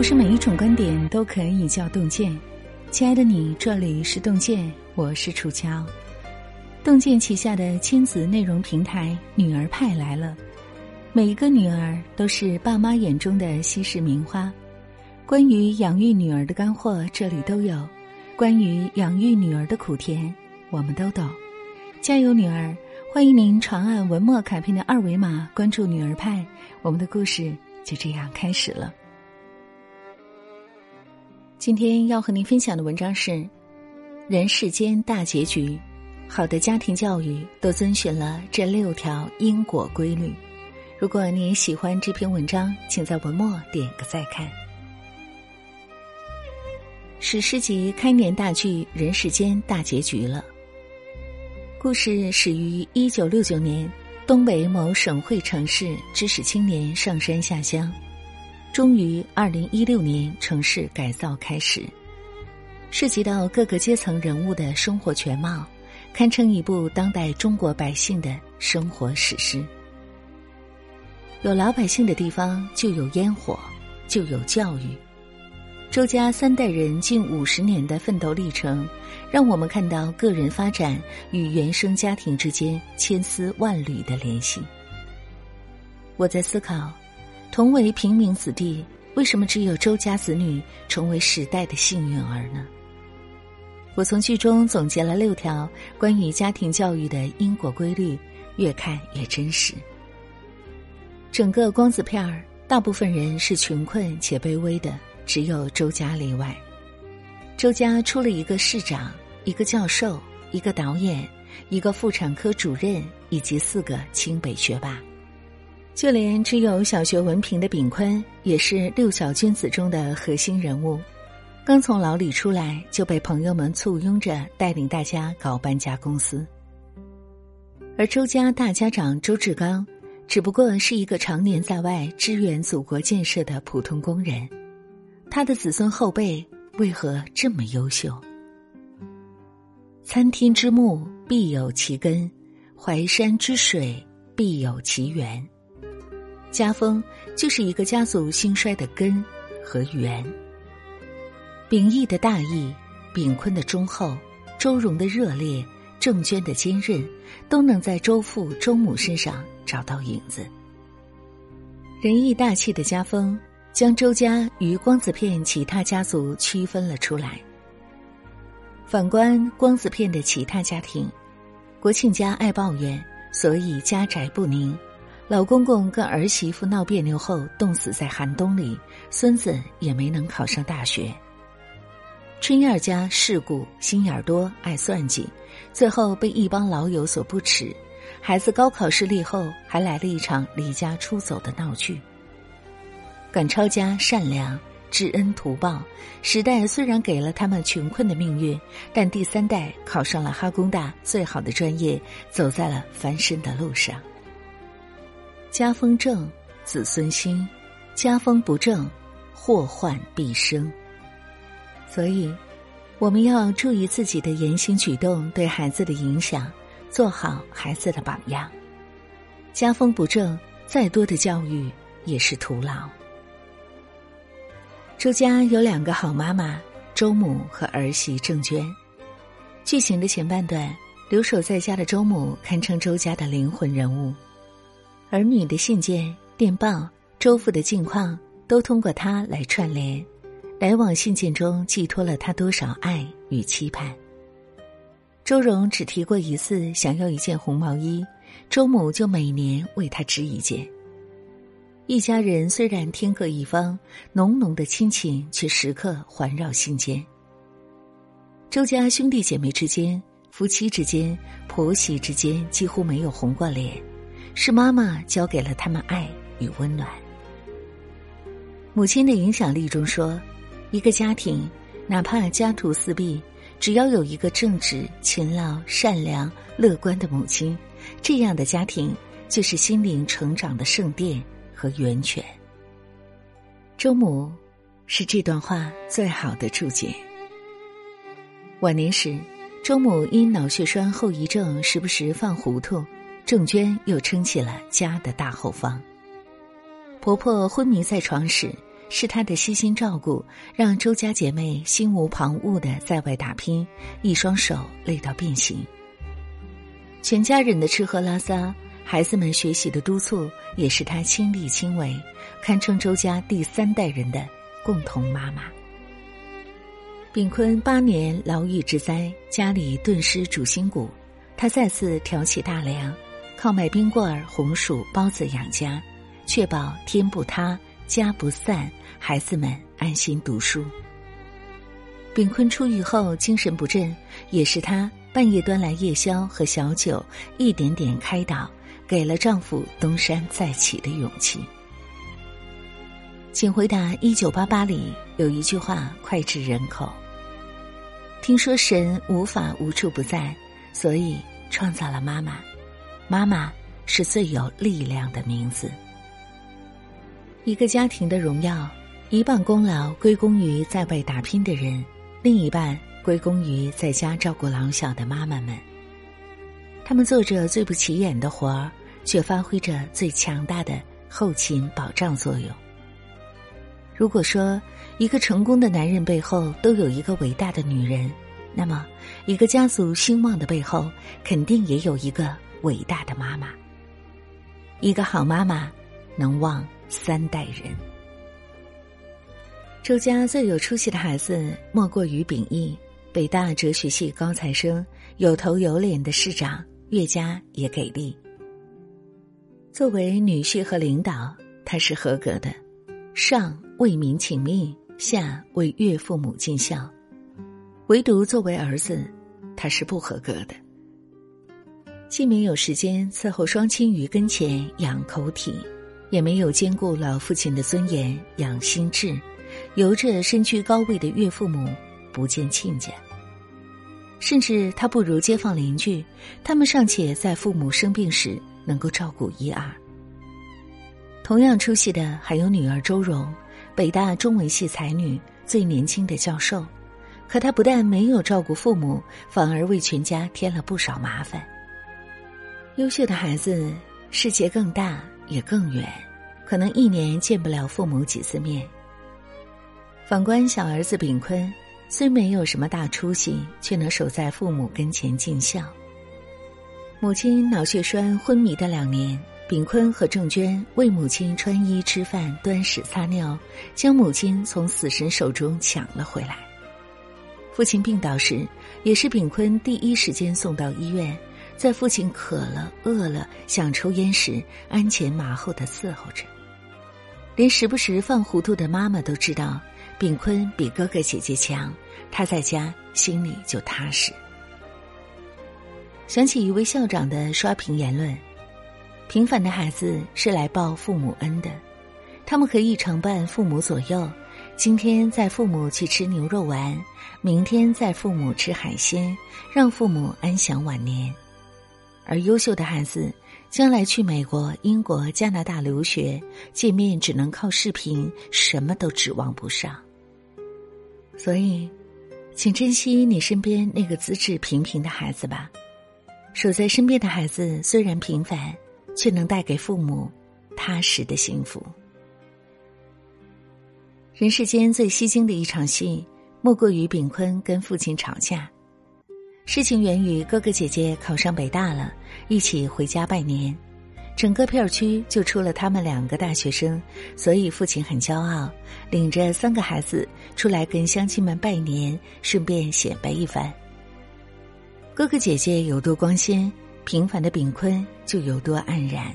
不是每一种观点都可以叫洞见。亲爱的你，这里是洞见，我是楚乔。洞见旗下的亲子内容平台“女儿派”来了，每一个女儿都是爸妈眼中的稀世名花。关于养育女儿的干货，这里都有；关于养育女儿的苦甜，我们都懂。加油，女儿！欢迎您长按文末卡片的二维码关注“女儿派”，我们的故事就这样开始了。今天要和您分享的文章是《人世间大结局》，好的家庭教育都遵循了这六条因果规律。如果你喜欢这篇文章，请在文末点个再看。史诗级开年大剧《人世间大结局》了。故事始于一九六九年，东北某省会城市知识青年上山下乡。终于，二零一六年城市改造开始，涉及到各个阶层人物的生活全貌，堪称一部当代中国百姓的生活史诗。有老百姓的地方就有烟火，就有教育。周家三代人近五十年的奋斗历程，让我们看到个人发展与原生家庭之间千丝万缕的联系。我在思考。同为平民子弟，为什么只有周家子女成为时代的幸运儿呢？我从剧中总结了六条关于家庭教育的因果规律，越看越真实。整个光子片儿，大部分人是穷困且卑微的，只有周家例外。周家出了一个市长，一个教授，一个导演，一个妇产科主任，以及四个清北学霸。就连只有小学文凭的炳坤，也是六小君子中的核心人物。刚从牢里出来，就被朋友们簇拥着带领大家搞搬家公司。而周家大家长周志刚，只不过是一个常年在外支援祖国建设的普通工人。他的子孙后辈为何这么优秀？参天之木必有其根，淮山之水必有其源。家风就是一个家族兴衰的根和源。秉义的大义，秉坤的忠厚，周荣的热烈，郑娟的坚韧，都能在周父周母身上找到影子。仁义大气的家风，将周家与光子片其他家族区分了出来。反观光子片的其他家庭，国庆家爱抱怨，所以家宅不宁。老公公跟儿媳妇闹别扭后冻死在寒冬里，孙子也没能考上大学。春燕家世故、心眼多、爱算计，最后被一帮老友所不齿。孩子高考失利后，还来了一场离家出走的闹剧。赶超家善良、知恩图报，时代虽然给了他们穷困的命运，但第三代考上了哈工大最好的专业，走在了翻身的路上。家风正，子孙兴；家风不正，祸患必生。所以，我们要注意自己的言行举动对孩子的影响，做好孩子的榜样。家风不正，再多的教育也是徒劳。周家有两个好妈妈，周母和儿媳郑娟。剧情的前半段，留守在家的周母堪称周家的灵魂人物。儿女的信件、电报，周父的近况，都通过他来串联。来往信件中寄托了他多少爱与期盼。周荣只提过一次想要一件红毛衣，周母就每年为他织一件。一家人虽然天各一方，浓浓的亲情却时刻环绕心间。周家兄弟姐妹之间、夫妻之间、婆媳之间几乎没有红过脸。是妈妈教给了他们爱与温暖。母亲的影响力中说，一个家庭哪怕家徒四壁，只要有一个正直、勤劳、善良、乐观的母亲，这样的家庭就是心灵成长的圣殿和源泉。周母是这段话最好的注解。晚年时，周母因脑血栓后遗症，时不时犯糊涂。郑娟又撑起了家的大后方。婆婆昏迷在床时，是她的悉心照顾，让周家姐妹心无旁骛的在外打拼，一双手累到变形。全家人的吃喝拉撒，孩子们学习的督促，也是她亲力亲为，堪称周家第三代人的共同妈妈。炳坤八年牢狱之灾，家里顿失主心骨，他再次挑起大梁，靠卖冰棍儿、红薯、包子养家，确保天不塌。家不散，孩子们安心读书。炳坤出狱后精神不振，也是他半夜端来夜宵和小酒，一点点开导，给了丈夫东山再起的勇气。请回答：一九八八里有一句话脍炙人口。听说神无法无处不在，所以创造了妈妈。妈妈是最有力量的名字。一个家庭的荣耀，一半功劳归功于在外打拼的人，另一半归功于在家照顾老小的妈妈们。他们做着最不起眼的活儿，却发挥着最强大的后勤保障作用。如果说一个成功的男人背后都有一个伟大的女人，那么一个家族兴旺的背后，肯定也有一个伟大的妈妈。一个好妈妈，能旺。三代人，周家最有出息的孩子莫过于秉义，北大哲学系高材生，有头有脸的市长，岳家也给力。作为女婿和领导，他是合格的，上为民请命，下为岳父母尽孝。唯独作为儿子，他是不合格的，既没有时间伺候双亲于跟前养口体。也没有兼顾老父亲的尊严，养心智，由着身居高位的岳父母不见亲家，甚至他不如街坊邻居，他们尚且在父母生病时能够照顾一二。同样出息的还有女儿周蓉，北大中文系才女，最年轻的教授，可她不但没有照顾父母，反而为全家添了不少麻烦。优秀的孩子，世界更大。也更远，可能一年见不了父母几次面。反观小儿子炳坤，虽没有什么大出息，却能守在父母跟前尽孝。母亲脑血栓昏迷的两年，炳坤和郑娟为母亲穿衣、吃饭、端屎、擦尿，将母亲从死神手中抢了回来。父亲病倒时，也是炳坤第一时间送到医院。在父亲渴了、饿了、想抽烟时，鞍前马后的伺候着。连时不时犯糊涂的妈妈都知道，炳坤比哥哥姐姐强，他在家心里就踏实。想起一位校长的刷屏言论：“平凡的孩子是来报父母恩的，他们可以常伴父母左右，今天载父母去吃牛肉丸，明天载父母吃海鲜，让父母安享晚年。”而优秀的孩子，将来去美国、英国、加拿大留学，见面只能靠视频，什么都指望不上。所以，请珍惜你身边那个资质平平的孩子吧。守在身边的孩子虽然平凡，却能带给父母踏实的幸福。人世间最吸睛的一场戏，莫过于炳坤跟父亲吵架。事情源于哥哥姐姐考上北大了，一起回家拜年，整个片区就出了他们两个大学生，所以父亲很骄傲，领着三个孩子出来跟乡亲们拜年，顺便显摆一番。哥哥姐姐有多光鲜，平凡的炳坤就有多黯然。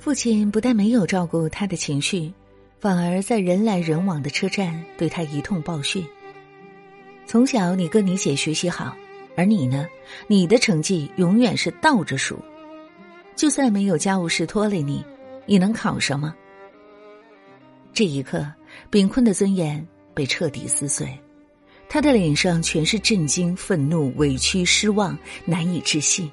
父亲不但没有照顾他的情绪，反而在人来人往的车站对他一通暴训。从小你哥你姐学习好，而你呢，你的成绩永远是倒着数。就算没有家务事拖累你，你能考上吗？这一刻，炳坤的尊严被彻底撕碎，他的脸上全是震惊、愤怒、委屈、失望，难以置信。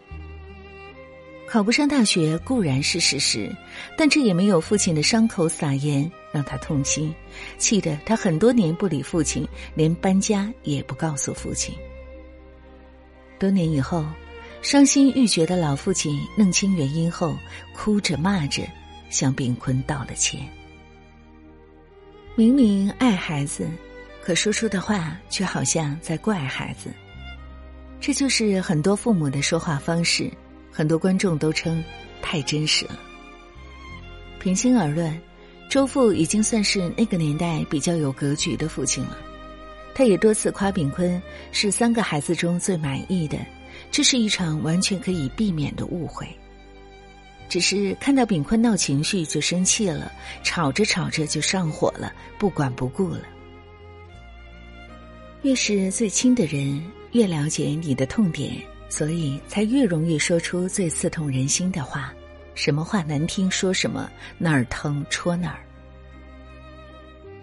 考不上大学固然是事实，但这也没有父亲的伤口撒盐让他痛心，气得他很多年不理父亲，连搬家也不告诉父亲。多年以后，伤心欲绝的老父亲弄清原因后，哭着骂着向炳坤道了歉。明明爱孩子，可说出的话却好像在怪孩子。这就是很多父母的说话方式，很多观众都称太真实了。平心而论，周父已经算是那个年代比较有格局的父亲了。他也多次夸炳坤是三个孩子中最满意的，这是一场完全可以避免的误会。只是看到炳坤闹情绪就生气了，吵着吵着就上火了，不管不顾了。越是最亲的人，越了解你的痛点，所以才越容易说出最刺痛人心的话。什么话难听说什么，哪儿疼戳哪儿。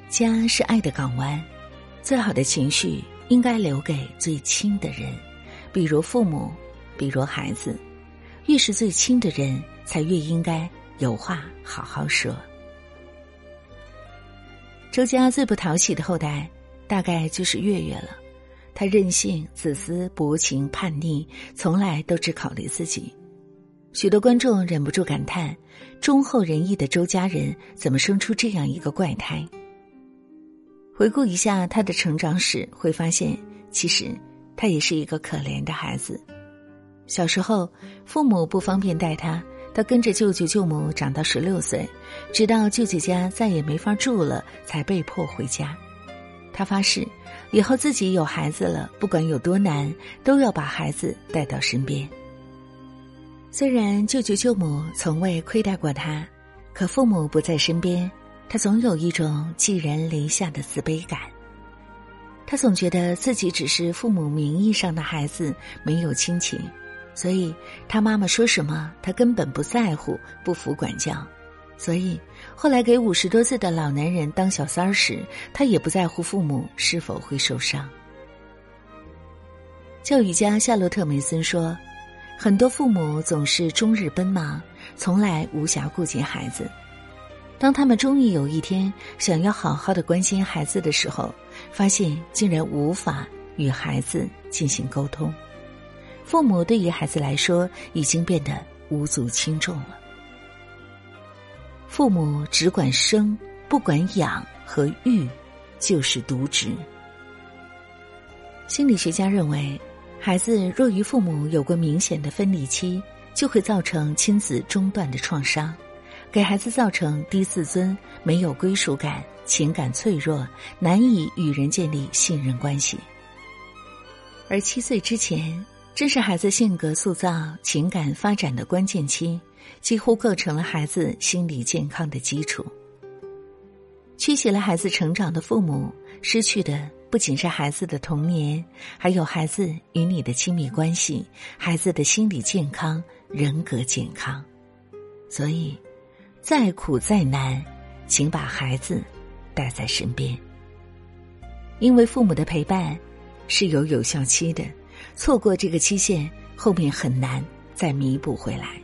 家是爱的港湾，最好的情绪应该留给最亲的人，比如父母，比如孩子。越是最亲的人。才越应该有话好好说。周家最不讨喜的后代，大概就是月月了。他任性、自私、薄情、叛逆，从来都只考虑自己。许多观众忍不住感叹：忠厚仁义的周家人，怎么生出这样一个怪胎？回顾一下他的成长史，会发现，其实他也是一个可怜的孩子。小时候，父母不方便带他。他跟着舅舅舅母长到十六岁，直到舅舅家再也没法住了，才被迫回家。他发誓，以后自己有孩子了，不管有多难，都要把孩子带到身边。虽然舅舅舅母从未亏待过他，可父母不在身边，他总有一种寄人篱下的自卑感。他总觉得自己只是父母名义上的孩子，没有亲情。所以，他妈妈说什么，他根本不在乎，不服管教。所以，后来给五十多岁的老男人当小三儿时，他也不在乎父母是否会受伤。教育家夏洛特·梅森说：“很多父母总是终日奔忙，从来无暇顾及孩子。当他们终于有一天想要好好的关心孩子的时候，发现竟然无法与孩子进行沟通。”父母对于孩子来说已经变得无足轻重了。父母只管生，不管养和育，就是渎职。心理学家认为，孩子若与父母有过明显的分离期，就会造成亲子中断的创伤，给孩子造成低自尊、没有归属感、情感脆弱、难以与人建立信任关系。而七岁之前。正是孩子性格塑造、情感发展的关键期，几乎构成了孩子心理健康的基础。缺席了孩子成长的父母，失去的不仅是孩子的童年，还有孩子与你的亲密关系、孩子的心理健康、人格健康。所以，再苦再难，请把孩子带在身边，因为父母的陪伴是有有效期的。错过这个期限，后面很难再弥补回来。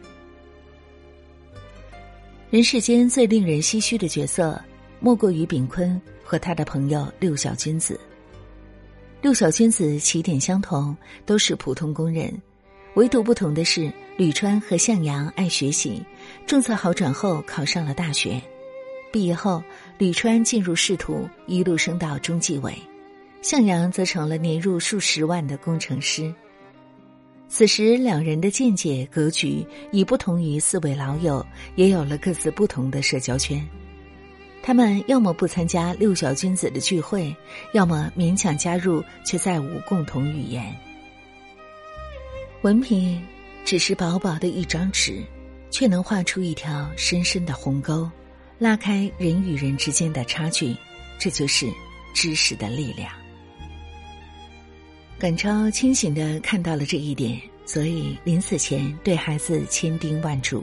人世间最令人唏嘘的角色，莫过于炳坤和他的朋友六小君子。六小君子起点相同，都是普通工人，唯独不同的是，吕川和向阳爱学习，政策好转后考上了大学。毕业后，吕川进入仕途，一路升到中纪委。向阳则成了年入数十万的工程师。此时，两人的见解格局已不同于四位老友，也有了各自不同的社交圈。他们要么不参加六小君子的聚会，要么勉强加入，却再无共同语言。文凭只是薄薄的一张纸，却能画出一条深深的鸿沟，拉开人与人之间的差距。这就是知识的力量。耿超清醒的看到了这一点，所以临死前对孩子千叮万嘱：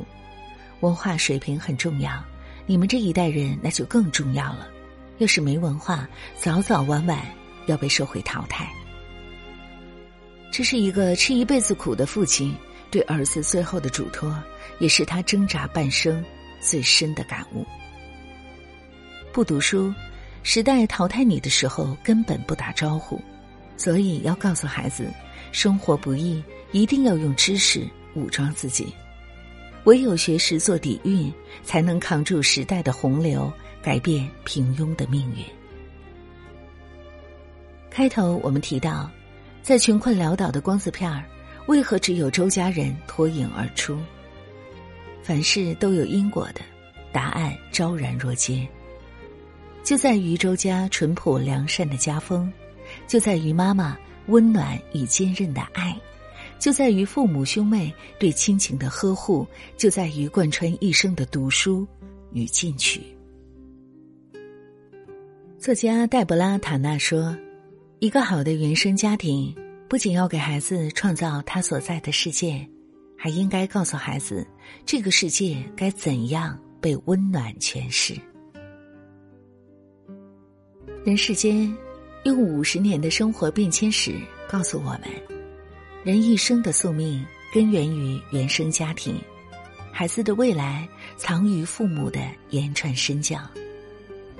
文化水平很重要，你们这一代人那就更重要了。要是没文化，早早晚晚要被社会淘汰。这是一个吃一辈子苦的父亲对儿子最后的嘱托，也是他挣扎半生最深的感悟。不读书，时代淘汰你的时候根本不打招呼。所以要告诉孩子，生活不易，一定要用知识武装自己。唯有学识做底蕴，才能扛住时代的洪流，改变平庸的命运。开头我们提到，在穷困潦倒的光字片儿，为何只有周家人脱颖而出？凡事都有因果的，答案昭然若揭。就在于周家淳朴良善的家风，就在于妈妈温暖与坚韧的爱。就在于父母兄妹对亲情的呵护，就在于贯穿一生的读书与进取。作家黛博拉·塔纳说：“一个好的原生家庭，不仅要给孩子创造他所在的世界，还应该告诉孩子，这个世界该怎样被温暖诠释。”人世间，用五十年的生活变迁史告诉我们。人一生的宿命根源于原生家庭，孩子的未来藏于父母的言传身教。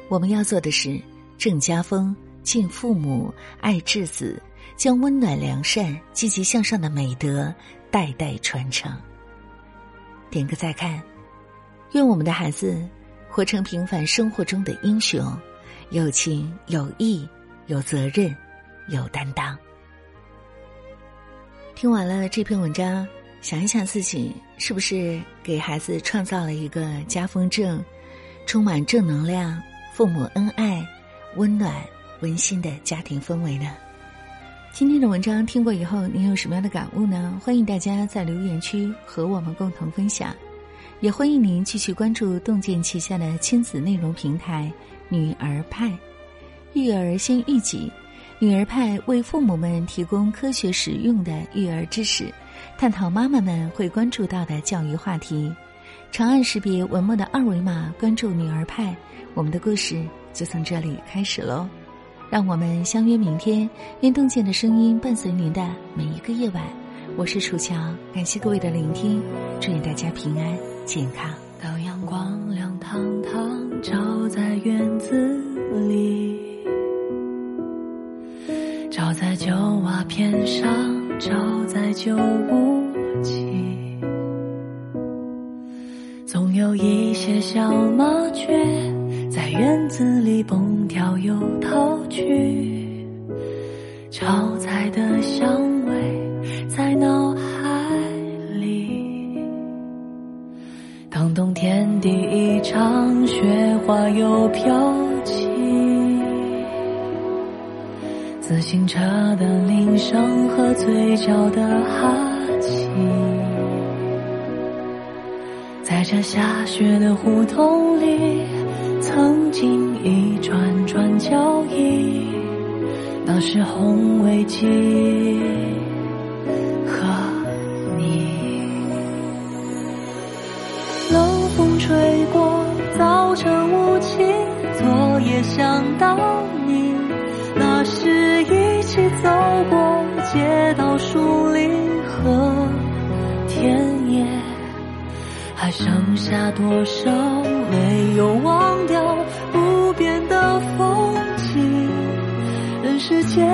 我们要做的是正家风、敬父母、爱稚子，将温暖良善、积极向上的美德代代传承。点个再看，愿我们的孩子活成平凡生活中的英雄，有情有义，有责任，有担当。听完了这篇文章，想一想自己是不是给孩子创造了一个家风正、充满正能量、父母恩爱、温暖温馨的家庭氛围呢？今天的文章听过以后，您有什么样的感悟呢？欢迎大家在留言区和我们共同分享，也欢迎您继续关注洞见旗下的亲子内容平台“女儿派”，育儿先育己。女儿派为父母们提供科学实用的育儿知识，探讨妈妈们会关注到的教育话题。长按识别文末的二维码，关注女儿派，我们的故事就从这里开始喽。让我们相约明天，愿洞见的声音伴随您的每一个夜晚。我是楚乔，感谢各位的聆听，祝愿大家平安健康。当阳光亮堂堂照照在旧瓦片上，照在旧屋脊，总有一些小麻雀在院子里蹦跳又逃去，炒菜的香味在脑海里。当冬天第一场雪花又飘自行车的铃声和嘴角的哈气，在这下雪的胡同里，曾经一串串脚印，那是红围巾和你。冷风吹过，早晨雾气，昨夜想到你。那是一起走过街道、树林和田野，还剩下多少没有忘掉不变的风景？人世间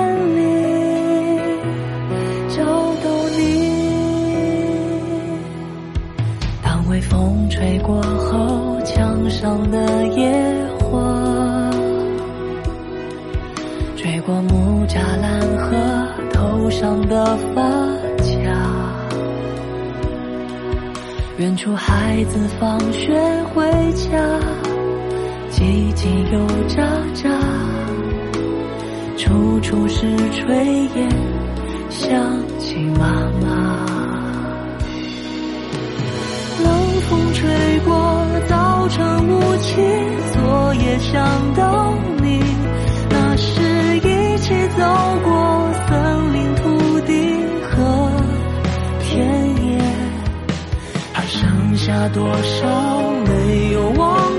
上的发卡，远处孩子放学回家，叽叽又喳喳，处处是炊烟，想起妈妈。冷风吹过早晨雾气，昨夜想到你。那时一起走过多少没有忘